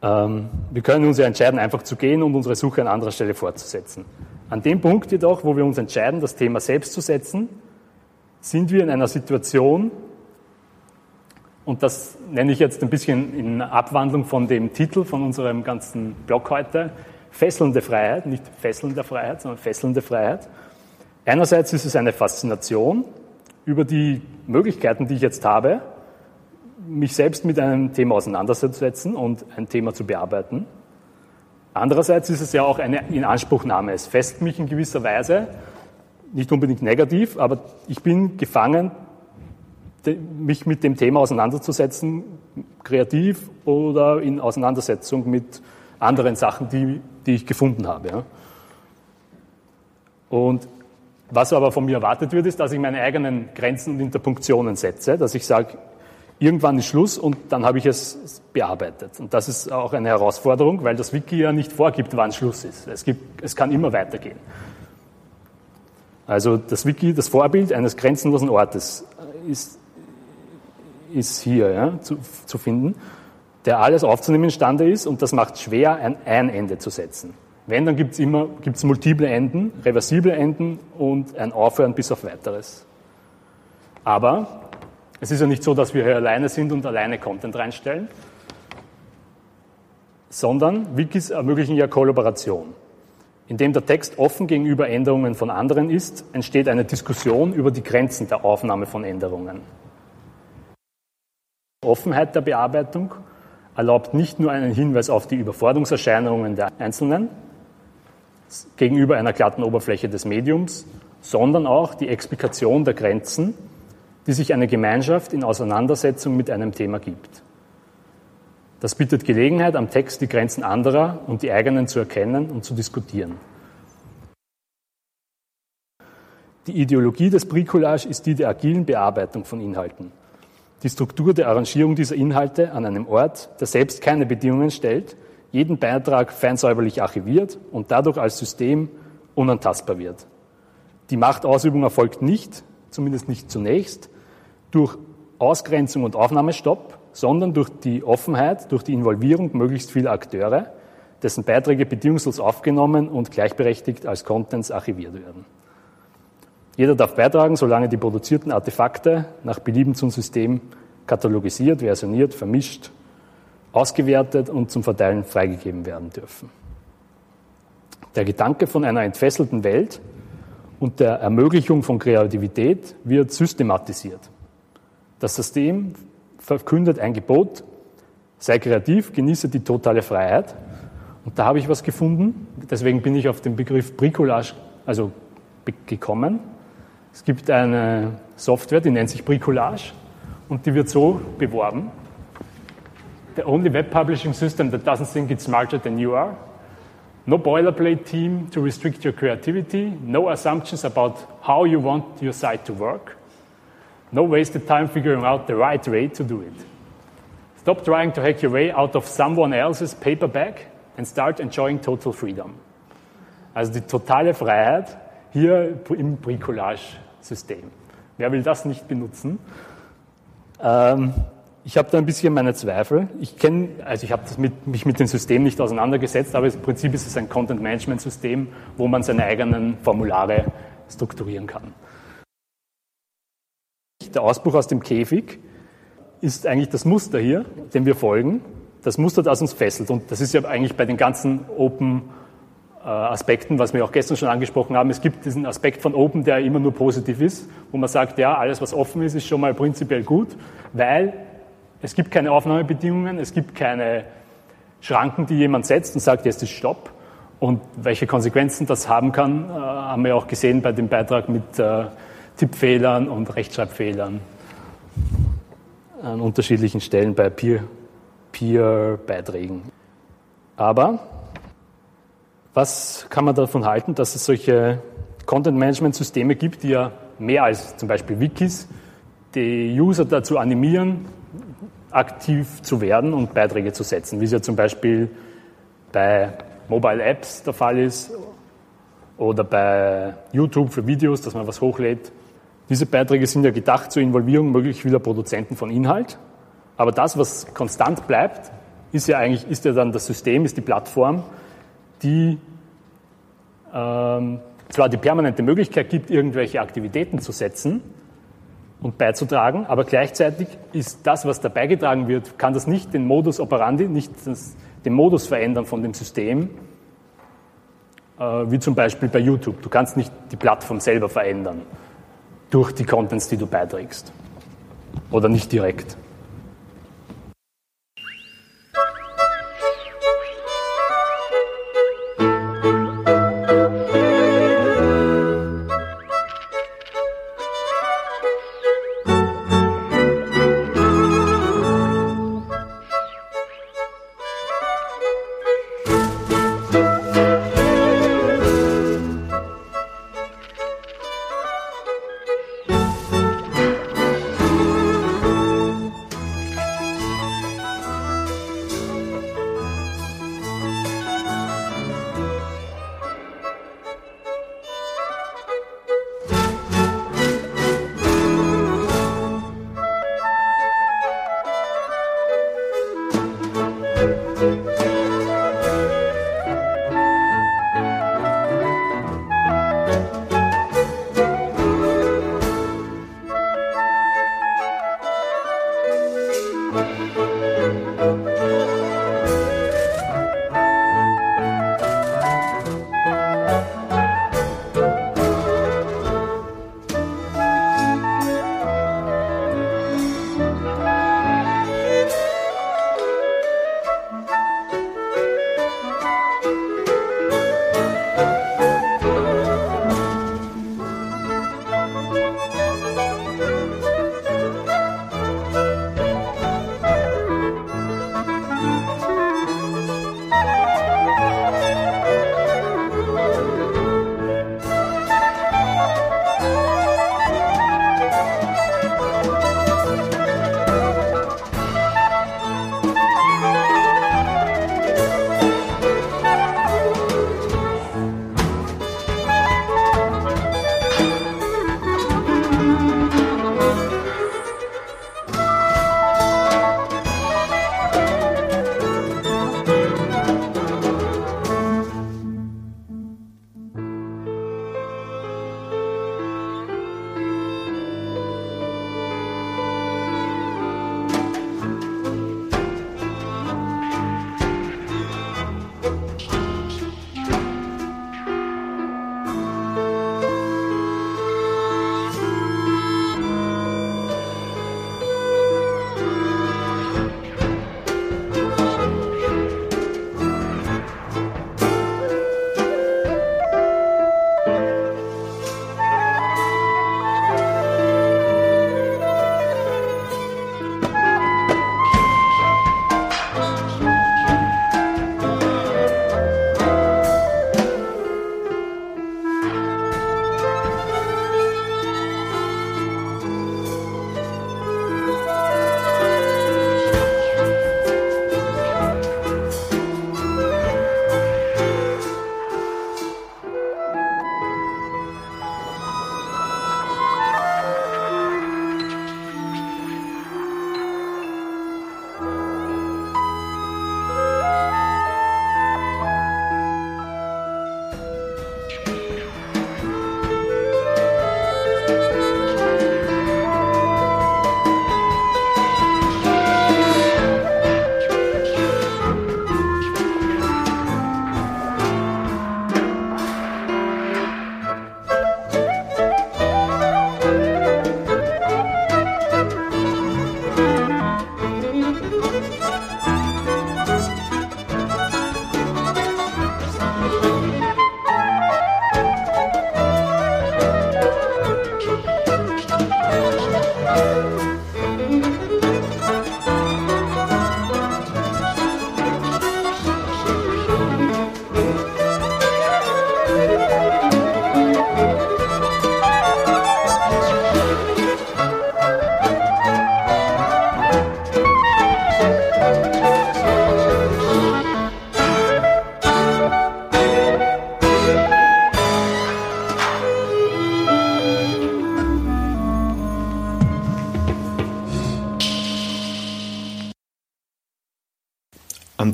Ähm, wir können uns ja entscheiden, einfach zu gehen und unsere Suche an anderer Stelle fortzusetzen. An dem Punkt jedoch, wo wir uns entscheiden, das Thema selbst zu setzen, sind wir in einer Situation, und das nenne ich jetzt ein bisschen in Abwandlung von dem Titel von unserem ganzen Blog heute, fesselnde Freiheit, nicht fesselnde Freiheit, sondern fesselnde Freiheit. Einerseits ist es eine Faszination über die Möglichkeiten, die ich jetzt habe, mich selbst mit einem Thema auseinanderzusetzen und ein Thema zu bearbeiten. Andererseits ist es ja auch eine Inanspruchnahme. Es fesselt mich in gewisser Weise, nicht unbedingt negativ, aber ich bin gefangen, mich mit dem Thema auseinanderzusetzen, kreativ oder in Auseinandersetzung mit anderen Sachen, die, die ich gefunden habe. Und was aber von mir erwartet wird, ist, dass ich meine eigenen Grenzen und Interpunktionen setze, dass ich sage, irgendwann ist Schluss und dann habe ich es bearbeitet. Und das ist auch eine Herausforderung, weil das Wiki ja nicht vorgibt, wann Schluss ist. Es, gibt, es kann immer weitergehen. Also das Wiki, das Vorbild eines grenzenlosen Ortes ist, ist hier ja, zu, zu finden, der alles aufzunehmen imstande ist und das macht schwer, ein, ein Ende zu setzen. Wenn, dann gibt es immer gibt's multiple Enden, reversible Enden und ein Aufhören bis auf weiteres. Aber es ist ja nicht so, dass wir hier alleine sind und alleine Content reinstellen, sondern Wikis ermöglichen ja Kollaboration. Indem der Text offen gegenüber Änderungen von anderen ist, entsteht eine Diskussion über die Grenzen der Aufnahme von Änderungen. Offenheit der Bearbeitung erlaubt nicht nur einen Hinweis auf die Überforderungserscheinungen der Einzelnen gegenüber einer glatten Oberfläche des Mediums, sondern auch die Explikation der Grenzen die sich eine Gemeinschaft in Auseinandersetzung mit einem Thema gibt. Das bietet Gelegenheit, am Text die Grenzen anderer und die eigenen zu erkennen und zu diskutieren. Die Ideologie des Bricolage ist die der agilen Bearbeitung von Inhalten. Die Struktur der Arrangierung dieser Inhalte an einem Ort, der selbst keine Bedingungen stellt, jeden Beitrag feinsäuberlich archiviert und dadurch als System unantastbar wird. Die Machtausübung erfolgt nicht, zumindest nicht zunächst, durch Ausgrenzung und Aufnahmestopp, sondern durch die Offenheit, durch die Involvierung möglichst vieler Akteure, dessen Beiträge bedingungslos aufgenommen und gleichberechtigt als Contents archiviert werden. Jeder darf beitragen, solange die produzierten Artefakte nach Belieben zum System katalogisiert, versioniert, vermischt, ausgewertet und zum Verteilen freigegeben werden dürfen. Der Gedanke von einer entfesselten Welt und der Ermöglichung von Kreativität wird systematisiert. Das System verkündet ein Gebot, sei kreativ, genieße die totale Freiheit. Und da habe ich was gefunden, deswegen bin ich auf den Begriff Bricolage also gekommen. Es gibt eine Software, die nennt sich Bricolage und die wird so beworben. The only web publishing system that doesn't think it's smarter than you are. No boilerplate team to restrict your creativity. No assumptions about how you want your site to work. No wasted time figuring out the right way to do it. Stop trying to hack your way out of someone else's paper bag and start enjoying total freedom. Also die totale Freiheit hier im Bricolage-System. Wer will das nicht benutzen? Ähm, ich habe da ein bisschen meine Zweifel. Ich kenne, also ich habe mich mit dem System nicht auseinandergesetzt, aber im Prinzip ist es ein Content-Management-System, wo man seine eigenen Formulare strukturieren kann. Der Ausbruch aus dem Käfig ist eigentlich das Muster hier, dem wir folgen. Das Muster, das uns fesselt. Und das ist ja eigentlich bei den ganzen Open äh, Aspekten, was wir auch gestern schon angesprochen haben. Es gibt diesen Aspekt von Open, der immer nur positiv ist, wo man sagt, ja, alles, was offen ist, ist schon mal prinzipiell gut, weil es gibt keine Aufnahmebedingungen, es gibt keine Schranken, die jemand setzt und sagt, jetzt ist Stopp. Und welche Konsequenzen das haben kann, äh, haben wir auch gesehen bei dem Beitrag mit äh, Tippfehlern und Rechtschreibfehlern an unterschiedlichen Stellen bei Peer-Beiträgen. Peer Aber was kann man davon halten, dass es solche Content-Management-Systeme gibt, die ja mehr als zum Beispiel Wikis die User dazu animieren, aktiv zu werden und Beiträge zu setzen, wie es ja zum Beispiel bei Mobile Apps der Fall ist oder bei YouTube für Videos, dass man was hochlädt diese Beiträge sind ja gedacht zur Involvierung möglichst vieler Produzenten von Inhalt. Aber das, was konstant bleibt, ist ja eigentlich ist ja dann das System, ist die Plattform, die ähm, zwar die permanente Möglichkeit gibt, irgendwelche Aktivitäten zu setzen und beizutragen, aber gleichzeitig ist das, was da beigetragen wird, kann das nicht den Modus operandi, nicht das, den Modus verändern von dem System, wie zum Beispiel bei YouTube. Du kannst nicht die Plattform selber verändern durch die Contents, die du beiträgst. Oder nicht direkt.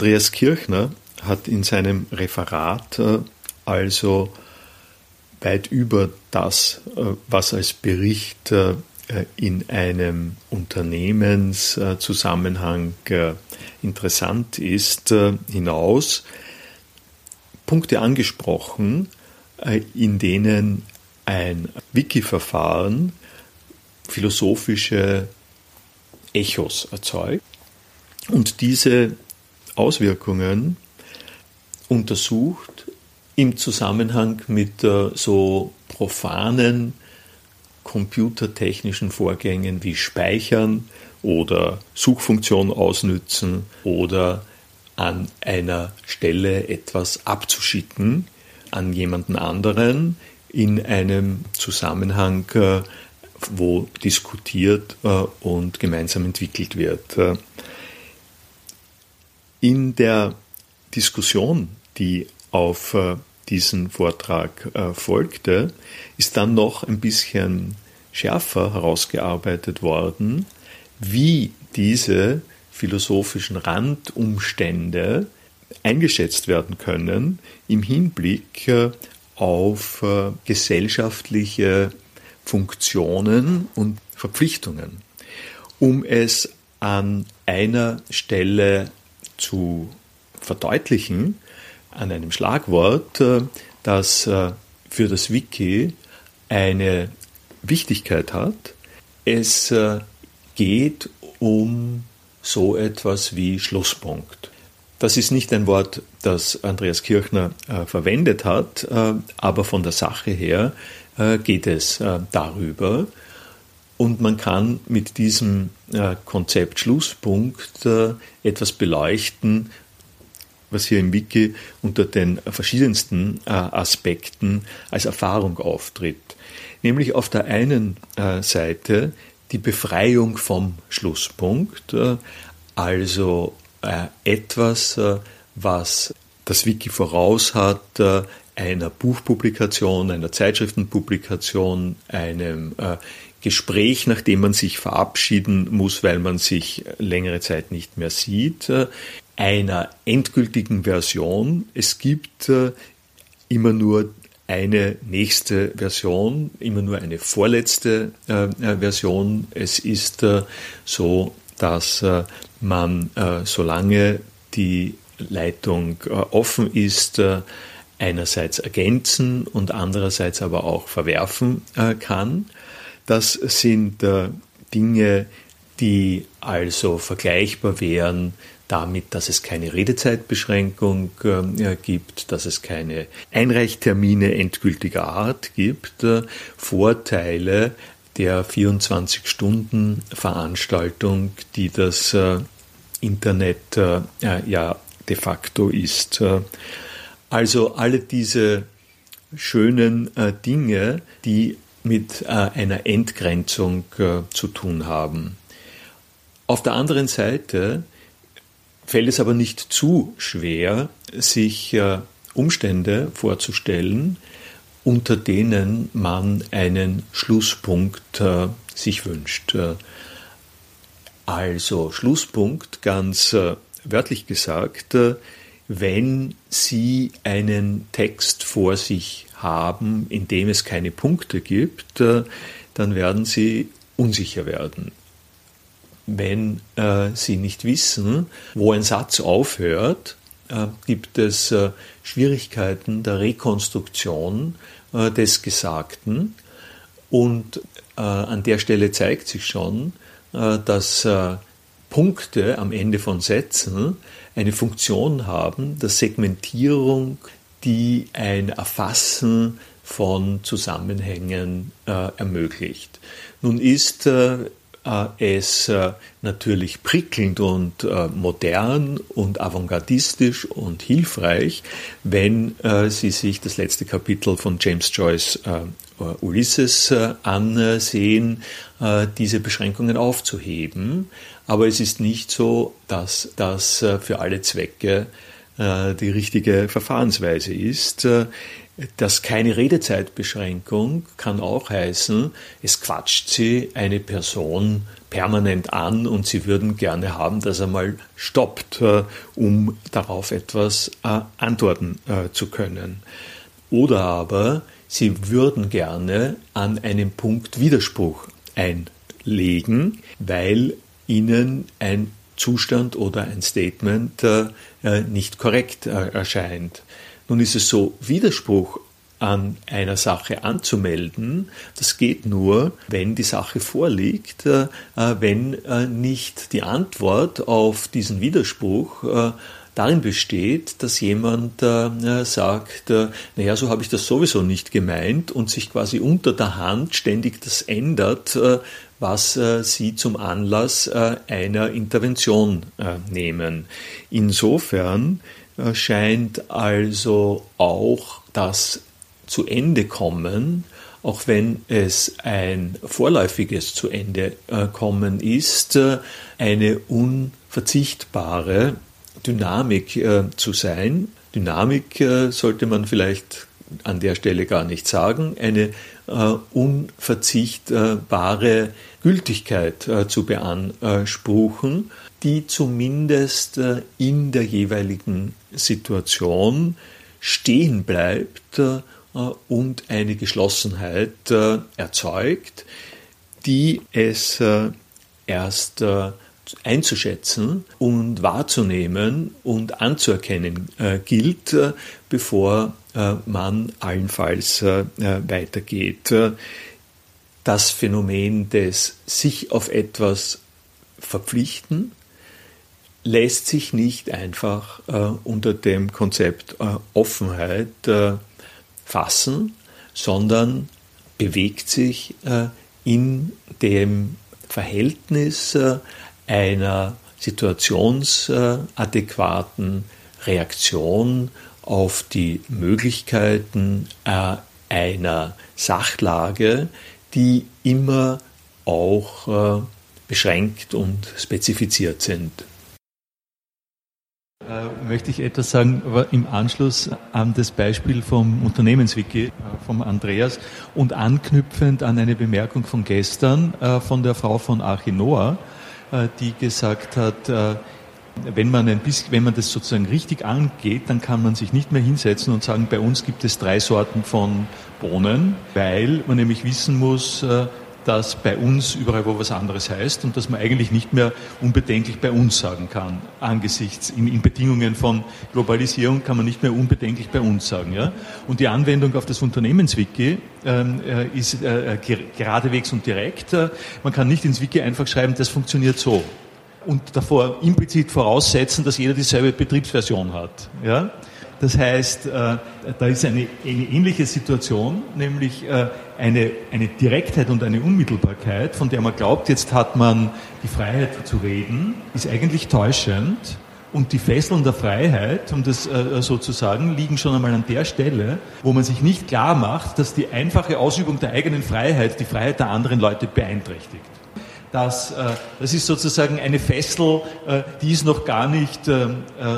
Andreas Kirchner hat in seinem Referat also weit über das, was als Bericht in einem Unternehmenszusammenhang interessant ist, hinaus. Punkte angesprochen, in denen ein Wiki-Verfahren philosophische Echos erzeugt. Und diese Auswirkungen untersucht im Zusammenhang mit so profanen computertechnischen Vorgängen wie Speichern oder Suchfunktion ausnützen oder an einer Stelle etwas abzuschicken an jemanden anderen in einem Zusammenhang, äh, wo diskutiert äh, und gemeinsam entwickelt wird. Äh, in der Diskussion, die auf diesen Vortrag folgte, ist dann noch ein bisschen schärfer herausgearbeitet worden, wie diese philosophischen Randumstände eingeschätzt werden können im Hinblick auf äh, gesellschaftliche Funktionen und Verpflichtungen. Um es an einer Stelle zu verdeutlichen, an einem Schlagwort, äh, das äh, für das Wiki eine Wichtigkeit hat. Es geht um so etwas wie Schlusspunkt. Das ist nicht ein Wort, das Andreas Kirchner äh, verwendet hat, äh, aber von der Sache her äh, geht es äh, darüber. Und man kann mit diesem äh, Konzept Schlusspunkt äh, etwas beleuchten, was hier im Wiki unter den verschiedensten Aspekten als Erfahrung auftritt. Nämlich auf der einen Seite die Befreiung vom Schlusspunkt, also äh, etwas, äh, was das Wiki voraus hat, äh, einer Buchpublikation, einer Zeitschriftenpublikation, einem Gespräch, nachdem man sich verabschieden muss, weil man sich längere Zeit nicht mehr sieht, einer endgültigen Version. Es gibt immer nur eine nächste Version, immer nur eine vorletzte Version. Es ist so, dass man, äh, solange die Leitung äh, offen ist, äh, einerseits ergänzen und andererseits aber auch verwerfen äh, kann. Das sind äh, Dinge, die also vergleichbar wären damit, dass es keine Redezeitbeschränkung äh, gibt, dass es keine Einreichtermine endgültiger Art gibt, Vorteile der 24-Stunden-Veranstaltung, die das äh, Internet äh, ja de facto ist. Äh, also alle diese schönen Dinge, die mit einer Entgrenzung zu tun haben. Auf der anderen Seite fällt es aber nicht zu schwer, sich Umstände vorzustellen, unter denen man einen Schlusspunkt äh, sich wünscht. Äh, also Schlusspunkt, ganz äh, wörtlich gesagt, äh, wenn Sie einen Text vor sich haben, in dem es keine Punkte gibt, äh, dann werden Sie unsicher werden. Wenn äh, Sie nicht wissen, wo ein Satz aufhört, äh, gibt es äh, Schwierigkeiten der Rekonstruktion äh, des Gesagten. Und an der Stelle zeigt sich schon, dass Punkte am Ende von Sätzen eine Funktion haben der Segmentierung, die ein Erfassen von Zusammenhängen ermöglicht. Nun ist äh, es äh, natürlich prickelnd und äh, modern und avantgardistisch und hilfreich, wenn Sie sich das letzte Kapitel von James Joyce Ulysses ansehen, diese Beschränkungen aufzuheben. Aber es ist nicht so, dass das für alle Zwecke die richtige Verfahrensweise ist. Das keine Redezeitbeschränkung kann auch heißen, es quatscht sie eine Person permanent an und sie würden gerne haben, dass er mal stoppt, äh, um darauf etwas äh, antworten äh, zu können. Oder aber sie würden gerne an einem Punkt Widerspruch einlegen, weil ihnen ein Zustand oder ein Statement nicht korrekt erscheint. Nun ist es so, Widerspruch an einer Sache anzumelden, das geht nur, wenn die Sache vorliegt, äh, wenn äh, nicht die Antwort auf diesen Widerspruch äh, darin besteht, dass jemand sagt, naja, so habe ich das sowieso nicht gemeint und sich quasi unter der Hand ständig das ändert, was sie zum Anlass einer Intervention nehmen. Insofern scheint also auch das zu Ende kommen, auch wenn es ein vorläufiges zu Ende äh, kommen ist, äh, eine unverzichtbare Dynamik äh, zu sein. Dynamik sollte man vielleicht an der Stelle gar nicht sagen, eine unverzichtbare Gültigkeit zu beanspruchen, die zumindest in der jeweiligen Situation stehen bleibt äh, und eine Geschlossenheit äh, erzeugt, die es äh, erst einzuschätzen und wahrzunehmen und anzuerkennen gilt, bevor man allenfalls weitergeht. Das Phänomen des sich auf etwas verpflichten lässt sich nicht einfach unter dem Konzept Offenheit fassen, sondern bewegt sich äh, in dem Verhältnis äh, einer situationsadäquaten Reaktion auf die Möglichkeiten äh, einer Sachlage, die immer auch beschränkt und spezifiziert sind. Äh, möchte ich etwas sagen im Anschluss an das Beispiel vom Unternehmenswiki äh, vom Andreas und anknüpfend an eine Bemerkung von gestern äh, von der Frau von Archinoa, die gesagt hat, wenn man, ein bisschen, wenn man das sozusagen richtig angeht, dann kann man sich nicht mehr hinsetzen und sagen, bei uns gibt es drei Sorten von Bohnen, weil man nämlich wissen muss, dass bei uns überall wo was anderes heißt und dass man eigentlich nicht mehr unbedenklich bei uns sagen kann. Angesichts in, in Bedingungen von Globalisierung kann man nicht mehr unbedenklich bei uns sagen. Ja? Und die Anwendung auf das Unternehmenswiki ähm, äh, ist äh, geradewegs und direkt. Äh, man kann nicht ins Wiki einfach schreiben, das funktioniert so. Und davor implizit voraussetzen, dass jeder dieselbe Betriebsversion hat. Ja? Das heißt, äh, da ist eine, eine ähnliche Situation, nämlich äh, eine, eine Direktheit und eine Unmittelbarkeit, von der man glaubt, jetzt hat man die Freiheit zu reden, ist eigentlich täuschend. Und die Fesseln der Freiheit, um das äh, so zu sagen, liegen schon einmal an der Stelle, wo man sich nicht klar macht, dass die einfache Ausübung der eigenen Freiheit die Freiheit der anderen Leute beeinträchtigt dass äh, das ist sozusagen eine Fessel, äh, die ist noch gar nicht äh,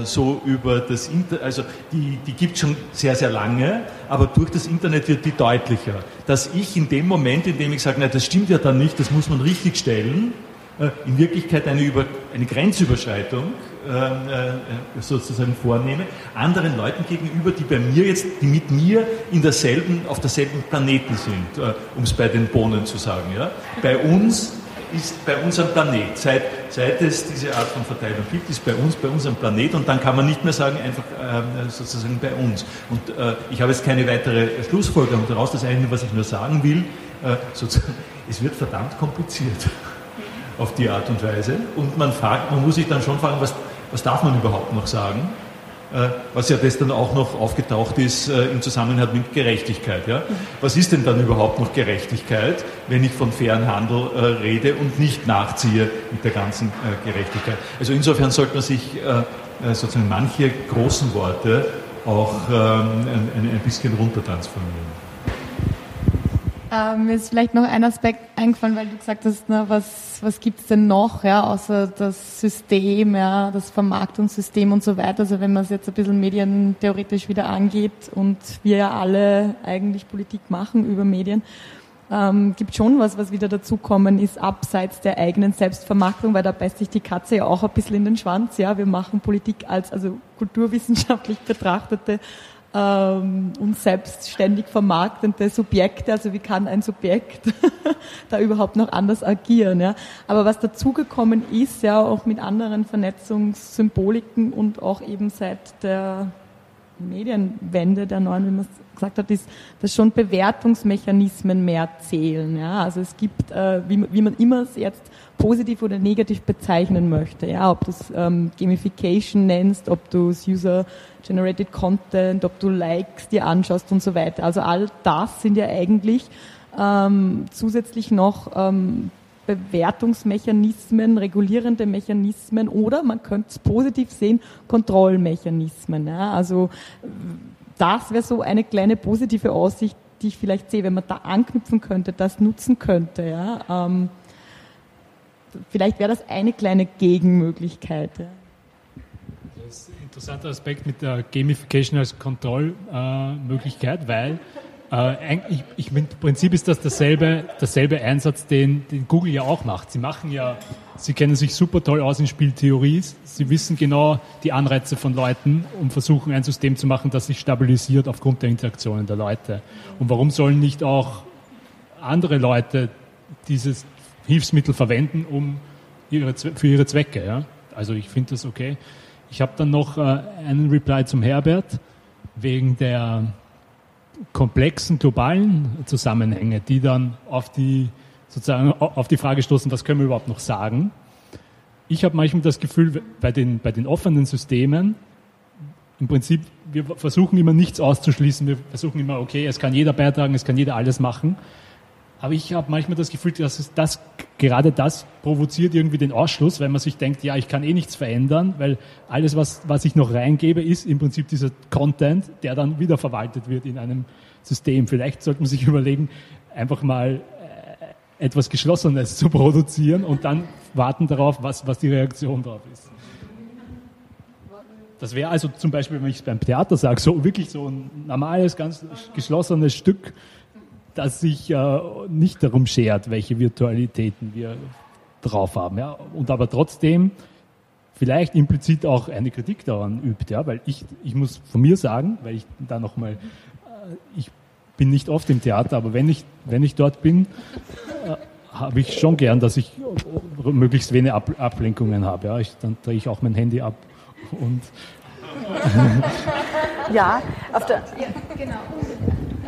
so über das Internet, also die, die gibt schon sehr, sehr lange, aber durch das Internet wird die deutlicher. Dass ich in dem Moment, in dem ich sage, na, das stimmt ja dann nicht, das muss man richtig stellen, in Wirklichkeit eine, Über, eine Grenzüberschreitung sozusagen vornehme, anderen Leuten gegenüber, die bei mir jetzt, die mit mir in derselben, auf derselben Planeten sind, um es bei den Bohnen zu sagen. Ja? Bei uns ist bei unserem Planet. Seit, seit es diese Art von Verteilung gibt, ist bei uns, bei unserem Planet und dann kann man nicht mehr sagen, einfach äh, sozusagen bei uns. Und äh, ich habe jetzt keine weitere Schlussfolgerung daraus. Das eine, was ich nur sagen will, äh, sozusagen, es wird verdammt kompliziert auf die Art und Weise. Und man fragt, man muss sich dann schon fragen, was, was darf man überhaupt noch sagen? Äh, was ja das dann auch noch aufgetaucht ist äh, im Zusammenhang mit Gerechtigkeit. Ja? Was ist denn dann überhaupt noch Gerechtigkeit, wenn ich von fairen Handel äh, rede und nicht nachziehe mit der ganzen Gerechtigkeit? Also insofern sollte man sich sozusagen manche großen Worte auch ähm, ein, ein bisschen runtertransformieren. Ähm, mir ist vielleicht noch ein Aspekt eingefallen, weil du gesagt hast, na, was, was gibt's denn noch, ja, außer das System, ja, das Vermarktungssystem und so weiter. Also wenn man es jetzt ein bisschen medientheoretisch wieder angeht und wir ja alle eigentlich Politik machen über Medien, ähm, gibt schon was, was wieder dazukommen ist, abseits der eigenen Selbstvermarktung, weil da beißt sich die Katze ja auch ein bisschen in den Schwanz. Ja, wir machen Politik als, also kulturwissenschaftlich betrachtete ähm, und selbstständig vermarktende Subjekte. Also wie kann ein Subjekt da überhaupt noch anders agieren? Ja? Aber was dazugekommen ist, ja auch mit anderen Vernetzungssymboliken und auch eben seit der Medienwende der neuen, wie man es gesagt hat, ist, dass schon Bewertungsmechanismen mehr zählen. Ja? Also es gibt, äh, wie, wie man immer es jetzt positiv oder negativ bezeichnen möchte. Ja, ob du es ähm, Gamification nennst, ob du es User-Generated Content, ob du Likes dir anschaust und so weiter. Also all das sind ja eigentlich ähm, zusätzlich noch ähm, Bewertungsmechanismen, regulierende Mechanismen oder man könnte es positiv sehen, Kontrollmechanismen. Ja. Also das wäre so eine kleine positive Aussicht, die ich vielleicht sehe, wenn man da anknüpfen könnte, das nutzen könnte. Ja. Ähm, vielleicht wäre das eine kleine Gegenmöglichkeit. Ja. Interessanter Aspekt mit der Gamification als Kontrollmöglichkeit, weil äh, ich, ich, Im Prinzip ist das dasselbe, dasselbe Einsatz, den, den Google ja auch macht. Sie machen ja, sie kennen sich super toll aus in Spieltheorie. Sie wissen genau die Anreize von Leuten und versuchen ein System zu machen, das sich stabilisiert aufgrund der Interaktionen der Leute. Und warum sollen nicht auch andere Leute dieses Hilfsmittel verwenden, um ihre, für ihre Zwecke? Ja? Also ich finde das okay. Ich habe dann noch äh, einen Reply zum Herbert wegen der komplexen globalen Zusammenhänge, die dann auf die, sozusagen auf die Frage stoßen, was können wir überhaupt noch sagen. Ich habe manchmal das Gefühl, bei den, bei den offenen Systemen, im Prinzip, wir versuchen immer nichts auszuschließen, wir versuchen immer, okay, es kann jeder beitragen, es kann jeder alles machen. Aber ich habe manchmal das Gefühl, dass es das, gerade das provoziert irgendwie den Ausschluss, weil man sich denkt, ja, ich kann eh nichts verändern, weil alles, was, was ich noch reingebe, ist im Prinzip dieser Content, der dann wieder verwaltet wird in einem System. Vielleicht sollte man sich überlegen, einfach mal äh, etwas Geschlossenes zu produzieren und dann warten darauf, was, was die Reaktion darauf ist. Das wäre also zum Beispiel, wenn ich es beim Theater sage, so wirklich so ein normales, ganz geschlossenes Stück das sich äh, nicht darum schert, welche Virtualitäten wir drauf haben. Ja? Und aber trotzdem vielleicht implizit auch eine Kritik daran übt, ja? weil ich, ich muss von mir sagen, weil ich da nochmal, äh, ich bin nicht oft im Theater, aber wenn ich, wenn ich dort bin, äh, habe ich schon gern, dass ich möglichst wenig Ab Ablenkungen habe. Ja? Ich, dann drehe ich auch mein Handy ab und ja, auf der, ja, genau.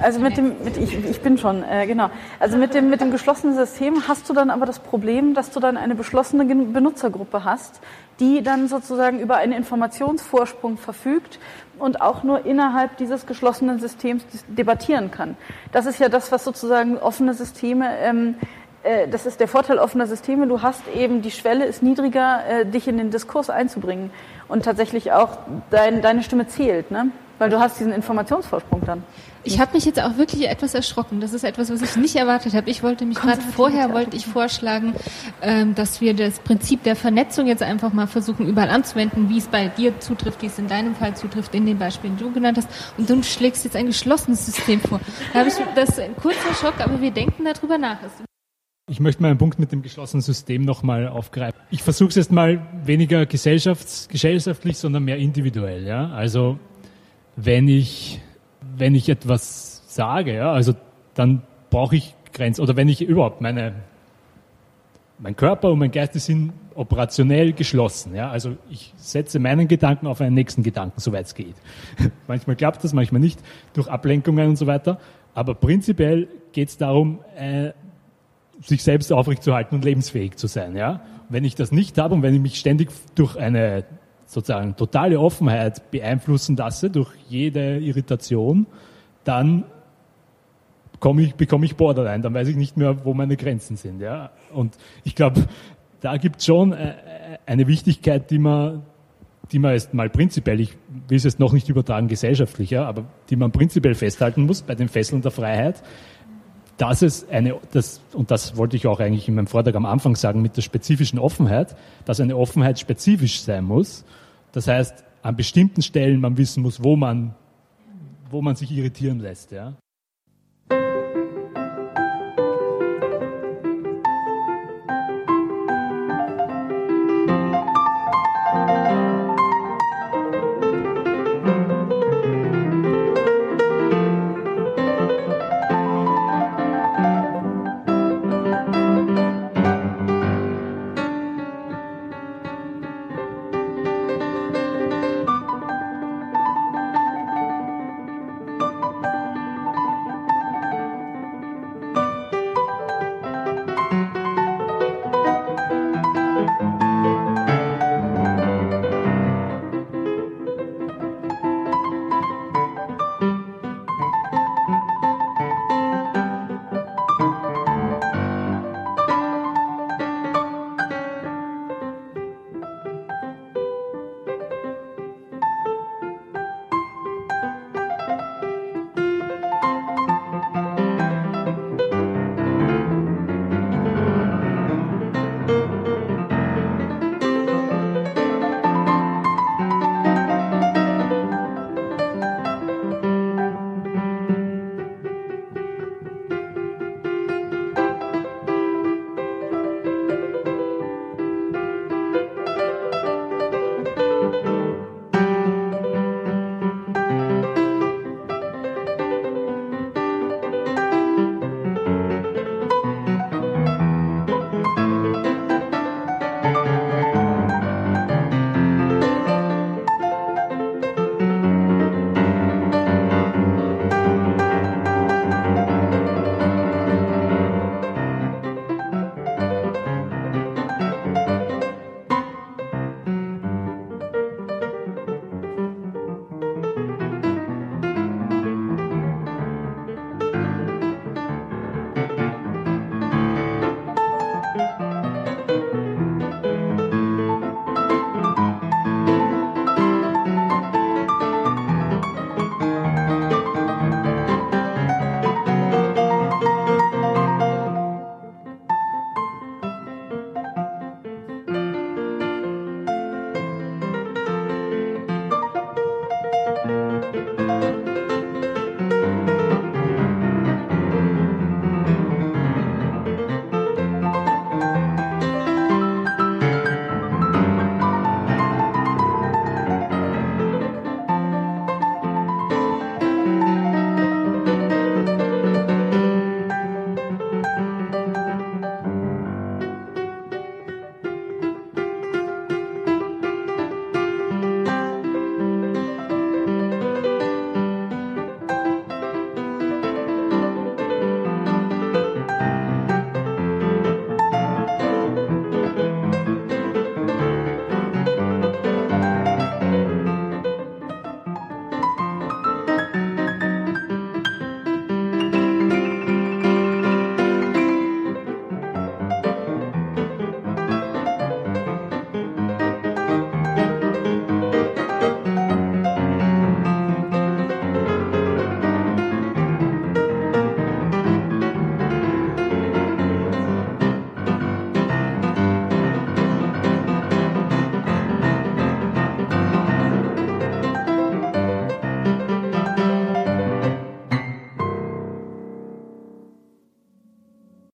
Also mit dem, mit, ich, ich bin schon, äh, genau. Also mit dem, mit dem geschlossenen System hast du dann aber das Problem, dass du dann eine beschlossene Benutzergruppe hast, die dann sozusagen über einen Informationsvorsprung verfügt und auch nur innerhalb dieses geschlossenen Systems debattieren kann. Das ist ja das, was sozusagen offene Systeme ähm, äh, das ist der Vorteil offener Systeme. Du hast eben, die Schwelle ist niedriger, äh, dich in den Diskurs einzubringen. Und tatsächlich auch dein, deine Stimme zählt, ne? weil du hast diesen Informationsvorsprung dann. Ich habe mich jetzt auch wirklich etwas erschrocken. Das ist etwas, was ich nicht erwartet habe. Ich wollte mich gerade vorher wollte ich vorschlagen, ähm, dass wir das Prinzip der Vernetzung jetzt einfach mal versuchen überall anzuwenden, wie es bei dir zutrifft, wie es in deinem Fall zutrifft, in den Beispielen, die du genannt hast. Und du schlägst jetzt ein geschlossenes System vor. Da habe ich das ist ein kurzer Schock, aber wir denken darüber nach. Ich möchte mal einen Punkt mit dem geschlossenen System nochmal aufgreifen. Ich versuche es jetzt mal weniger gesellschafts gesellschaftlich, sondern mehr individuell. Ja? Also wenn ich wenn ich etwas sage, ja, also dann brauche ich Grenzen. Oder wenn ich überhaupt meine, mein Körper und mein Geist sind operationell geschlossen. Ja? Also ich setze meinen Gedanken auf einen nächsten Gedanken, soweit es geht. manchmal klappt das, manchmal nicht, durch Ablenkungen und so weiter. Aber prinzipiell geht es darum, äh, sich selbst aufrechtzuerhalten und lebensfähig zu sein. Ja? Wenn ich das nicht habe und wenn ich mich ständig durch eine sozusagen totale Offenheit beeinflussen lasse durch jede Irritation, dann komme ich, bekomme ich Borderline, dann weiß ich nicht mehr, wo meine Grenzen sind. Ja? Und ich glaube, da gibt es schon äh, eine Wichtigkeit, die man, die man erst mal prinzipiell, ich will es jetzt noch nicht übertragen gesellschaftlicher, aber die man prinzipiell festhalten muss bei den Fesseln der Freiheit. Dass es eine, das, und das wollte ich auch eigentlich in meinem Vortrag am Anfang sagen, mit der spezifischen Offenheit, dass eine Offenheit spezifisch sein muss. Das heißt, an bestimmten Stellen man wissen muss, wo man, wo man sich irritieren lässt. Ja?